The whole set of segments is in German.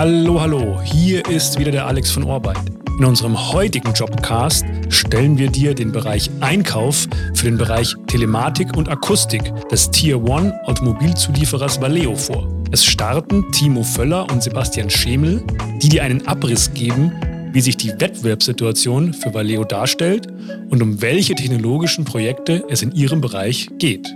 Hallo, hallo, hier ist wieder der Alex von Orbeit. In unserem heutigen Jobcast stellen wir dir den Bereich Einkauf für den Bereich Telematik und Akustik des Tier One Automobilzulieferers Valeo vor. Es starten Timo Völler und Sebastian Schemel, die dir einen Abriss geben, wie sich die Wettbewerbssituation für Valeo darstellt und um welche technologischen Projekte es in ihrem Bereich geht.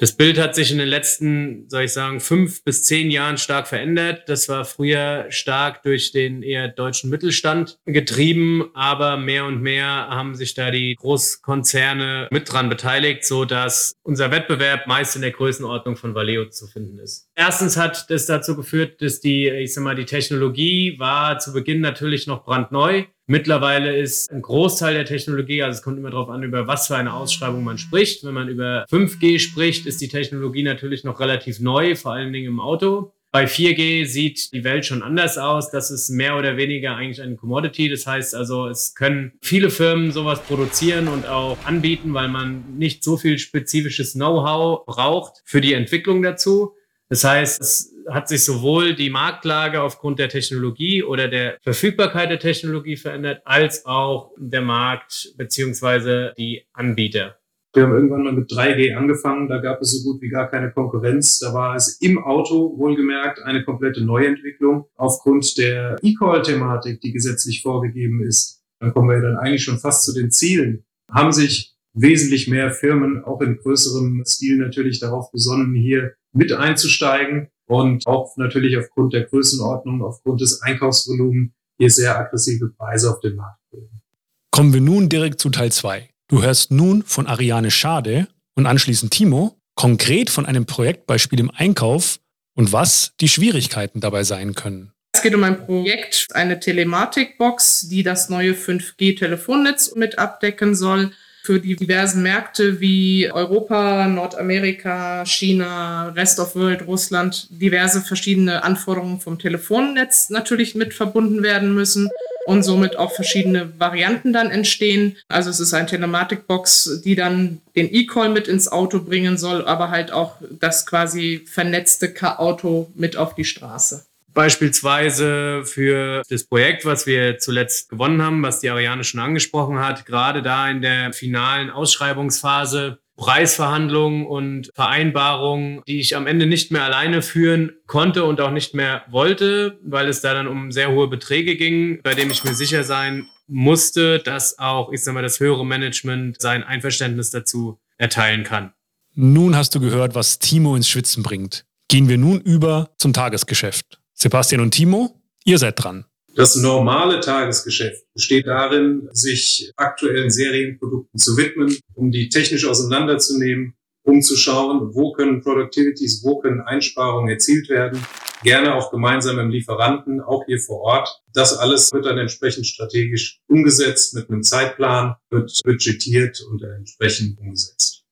Das Bild hat sich in den letzten, soll ich sagen, fünf bis zehn Jahren stark verändert. Das war früher stark durch den eher deutschen Mittelstand getrieben, aber mehr und mehr haben sich da die Großkonzerne mit dran beteiligt, so dass unser Wettbewerb meist in der Größenordnung von Valeo zu finden ist. Erstens hat das dazu geführt, dass die, ich sag mal, die Technologie war zu Beginn natürlich noch brandneu. Mittlerweile ist ein Großteil der Technologie, also es kommt immer darauf an, über was für eine Ausschreibung man spricht. Wenn man über 5G spricht, ist die Technologie natürlich noch relativ neu, vor allen Dingen im Auto. Bei 4G sieht die Welt schon anders aus. Das ist mehr oder weniger eigentlich ein Commodity. Das heißt also, es können viele Firmen sowas produzieren und auch anbieten, weil man nicht so viel spezifisches Know-how braucht für die Entwicklung dazu. Das heißt, es hat sich sowohl die Marktlage aufgrund der Technologie oder der Verfügbarkeit der Technologie verändert, als auch der Markt beziehungsweise die Anbieter. Wir haben irgendwann mal mit 3G angefangen, da gab es so gut wie gar keine Konkurrenz. Da war es im Auto wohlgemerkt eine komplette Neuentwicklung aufgrund der E-Call-Thematik, die gesetzlich vorgegeben ist. Dann kommen wir dann eigentlich schon fast zu den Zielen. Haben sich wesentlich mehr Firmen auch in größerem Stil natürlich darauf besonnen, hier mit einzusteigen und auch natürlich aufgrund der Größenordnung, aufgrund des Einkaufsvolumens hier sehr aggressive Preise auf den Markt bringen. Kommen wir nun direkt zu Teil 2. Du hörst nun von Ariane Schade und anschließend Timo konkret von einem Projektbeispiel im Einkauf und was die Schwierigkeiten dabei sein können. Es geht um ein Projekt, eine Telematikbox, die das neue 5G-Telefonnetz mit abdecken soll für die diversen Märkte wie Europa, Nordamerika, China, Rest of World, Russland diverse verschiedene Anforderungen vom Telefonnetz natürlich mit verbunden werden müssen und somit auch verschiedene Varianten dann entstehen. Also es ist eine Telematikbox, die dann den E-Call mit ins Auto bringen soll, aber halt auch das quasi vernetzte Auto mit auf die Straße. Beispielsweise für das Projekt, was wir zuletzt gewonnen haben, was die Ariane schon angesprochen hat, gerade da in der finalen Ausschreibungsphase Preisverhandlungen und Vereinbarungen, die ich am Ende nicht mehr alleine führen konnte und auch nicht mehr wollte, weil es da dann um sehr hohe Beträge ging, bei dem ich mir sicher sein musste, dass auch, ich sag mal, das höhere Management sein Einverständnis dazu erteilen kann. Nun hast du gehört, was Timo ins Schwitzen bringt. Gehen wir nun über zum Tagesgeschäft. Sebastian und Timo, ihr seid dran. Das normale Tagesgeschäft besteht darin, sich aktuellen Serienprodukten zu widmen, um die technisch auseinanderzunehmen, um zu schauen, wo können Productivities, wo können Einsparungen erzielt werden. Gerne auch gemeinsam im Lieferanten, auch hier vor Ort. Das alles wird dann entsprechend strategisch umgesetzt mit einem Zeitplan, wird budgetiert und entsprechend umgesetzt.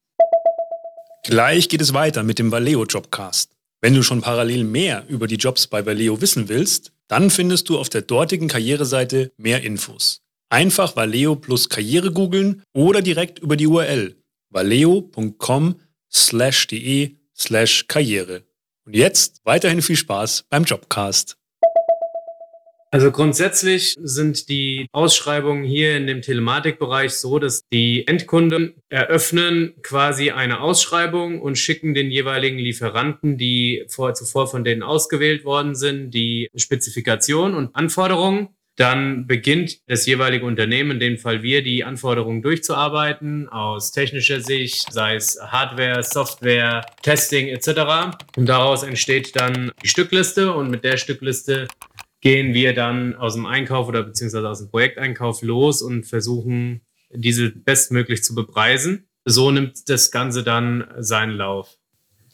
Gleich geht es weiter mit dem Valeo Jobcast. Wenn du schon parallel mehr über die Jobs bei Valeo wissen willst, dann findest du auf der dortigen Karriereseite mehr Infos. Einfach Valeo plus Karriere googeln oder direkt über die URL valeo.com slash de slash Karriere. Und jetzt weiterhin viel Spaß beim Jobcast. Also grundsätzlich sind die Ausschreibungen hier in dem Telematikbereich so, dass die Endkunden eröffnen quasi eine Ausschreibung und schicken den jeweiligen Lieferanten, die vor, zuvor von denen ausgewählt worden sind, die Spezifikation und Anforderungen. Dann beginnt das jeweilige Unternehmen, in dem Fall wir, die Anforderungen durchzuarbeiten aus technischer Sicht, sei es Hardware, Software, Testing etc. Und daraus entsteht dann die Stückliste und mit der Stückliste gehen wir dann aus dem Einkauf oder beziehungsweise aus dem Projekteinkauf los und versuchen, diese bestmöglich zu bepreisen. So nimmt das Ganze dann seinen Lauf.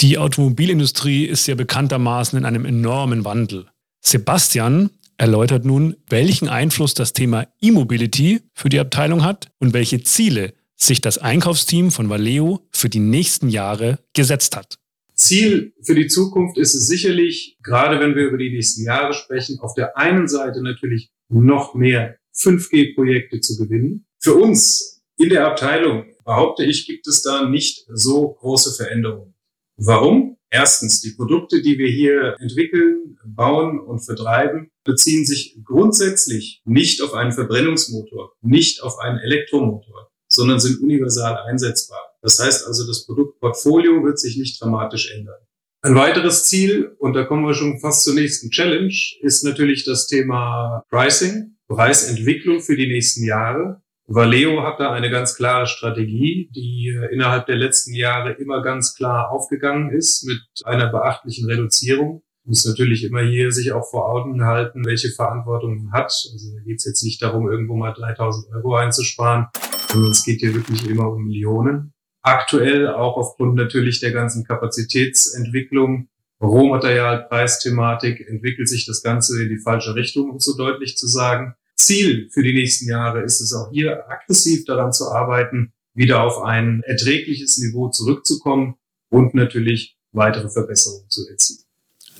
Die Automobilindustrie ist ja bekanntermaßen in einem enormen Wandel. Sebastian erläutert nun, welchen Einfluss das Thema E-Mobility für die Abteilung hat und welche Ziele sich das Einkaufsteam von Valeo für die nächsten Jahre gesetzt hat. Ziel für die Zukunft ist es sicherlich, gerade wenn wir über die nächsten Jahre sprechen, auf der einen Seite natürlich noch mehr 5G-Projekte zu gewinnen. Für uns in der Abteilung, behaupte ich, gibt es da nicht so große Veränderungen. Warum? Erstens, die Produkte, die wir hier entwickeln, bauen und vertreiben, beziehen sich grundsätzlich nicht auf einen Verbrennungsmotor, nicht auf einen Elektromotor, sondern sind universal einsetzbar. Das heißt also, das Produktportfolio wird sich nicht dramatisch ändern. Ein weiteres Ziel, und da kommen wir schon fast zur nächsten Challenge, ist natürlich das Thema Pricing, Preisentwicklung für die nächsten Jahre. Valeo hat da eine ganz klare Strategie, die innerhalb der letzten Jahre immer ganz klar aufgegangen ist mit einer beachtlichen Reduzierung. Muss natürlich immer hier sich auch vor Augen halten, welche Verantwortung man hat. Also da geht es jetzt nicht darum, irgendwo mal 3000 Euro einzusparen, sondern es geht hier wirklich immer um Millionen. Aktuell auch aufgrund natürlich der ganzen Kapazitätsentwicklung, Rohmaterialpreisthematik entwickelt sich das Ganze in die falsche Richtung, um so deutlich zu sagen. Ziel für die nächsten Jahre ist es auch hier aggressiv daran zu arbeiten, wieder auf ein erträgliches Niveau zurückzukommen und natürlich weitere Verbesserungen zu erzielen.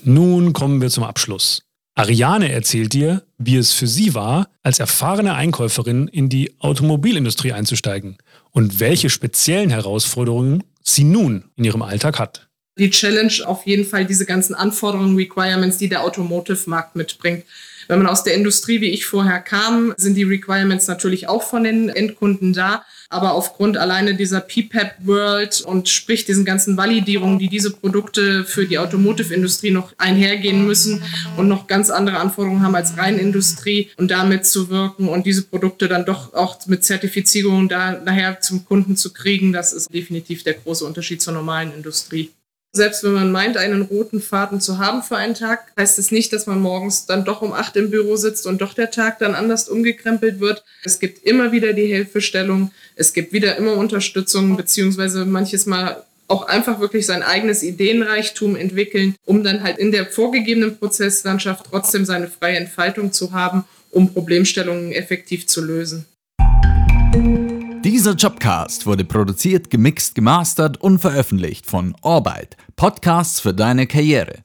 Nun kommen wir zum Abschluss. Ariane erzählt dir, wie es für sie war, als erfahrene Einkäuferin in die Automobilindustrie einzusteigen und welche speziellen Herausforderungen sie nun in ihrem Alltag hat. Die Challenge auf jeden Fall diese ganzen Anforderungen, Requirements, die der Automotive-Markt mitbringt. Wenn man aus der Industrie, wie ich vorher kam, sind die Requirements natürlich auch von den Endkunden da. Aber aufgrund alleine dieser PPAP World und sprich diesen ganzen Validierungen, die diese Produkte für die Automotive-Industrie noch einhergehen müssen und noch ganz andere Anforderungen haben als Reinindustrie und damit zu wirken und diese Produkte dann doch auch mit Zertifizierung da nachher zum Kunden zu kriegen, das ist definitiv der große Unterschied zur normalen Industrie. Selbst wenn man meint, einen roten Faden zu haben für einen Tag, heißt es nicht, dass man morgens dann doch um acht im Büro sitzt und doch der Tag dann anders umgekrempelt wird. Es gibt immer wieder die Hilfestellung, es gibt wieder immer Unterstützung, beziehungsweise manches Mal auch einfach wirklich sein eigenes Ideenreichtum entwickeln, um dann halt in der vorgegebenen Prozesslandschaft trotzdem seine freie Entfaltung zu haben, um Problemstellungen effektiv zu lösen. Dieser Jobcast wurde produziert, gemixt, gemastert und veröffentlicht von Orbite, Podcasts für deine Karriere.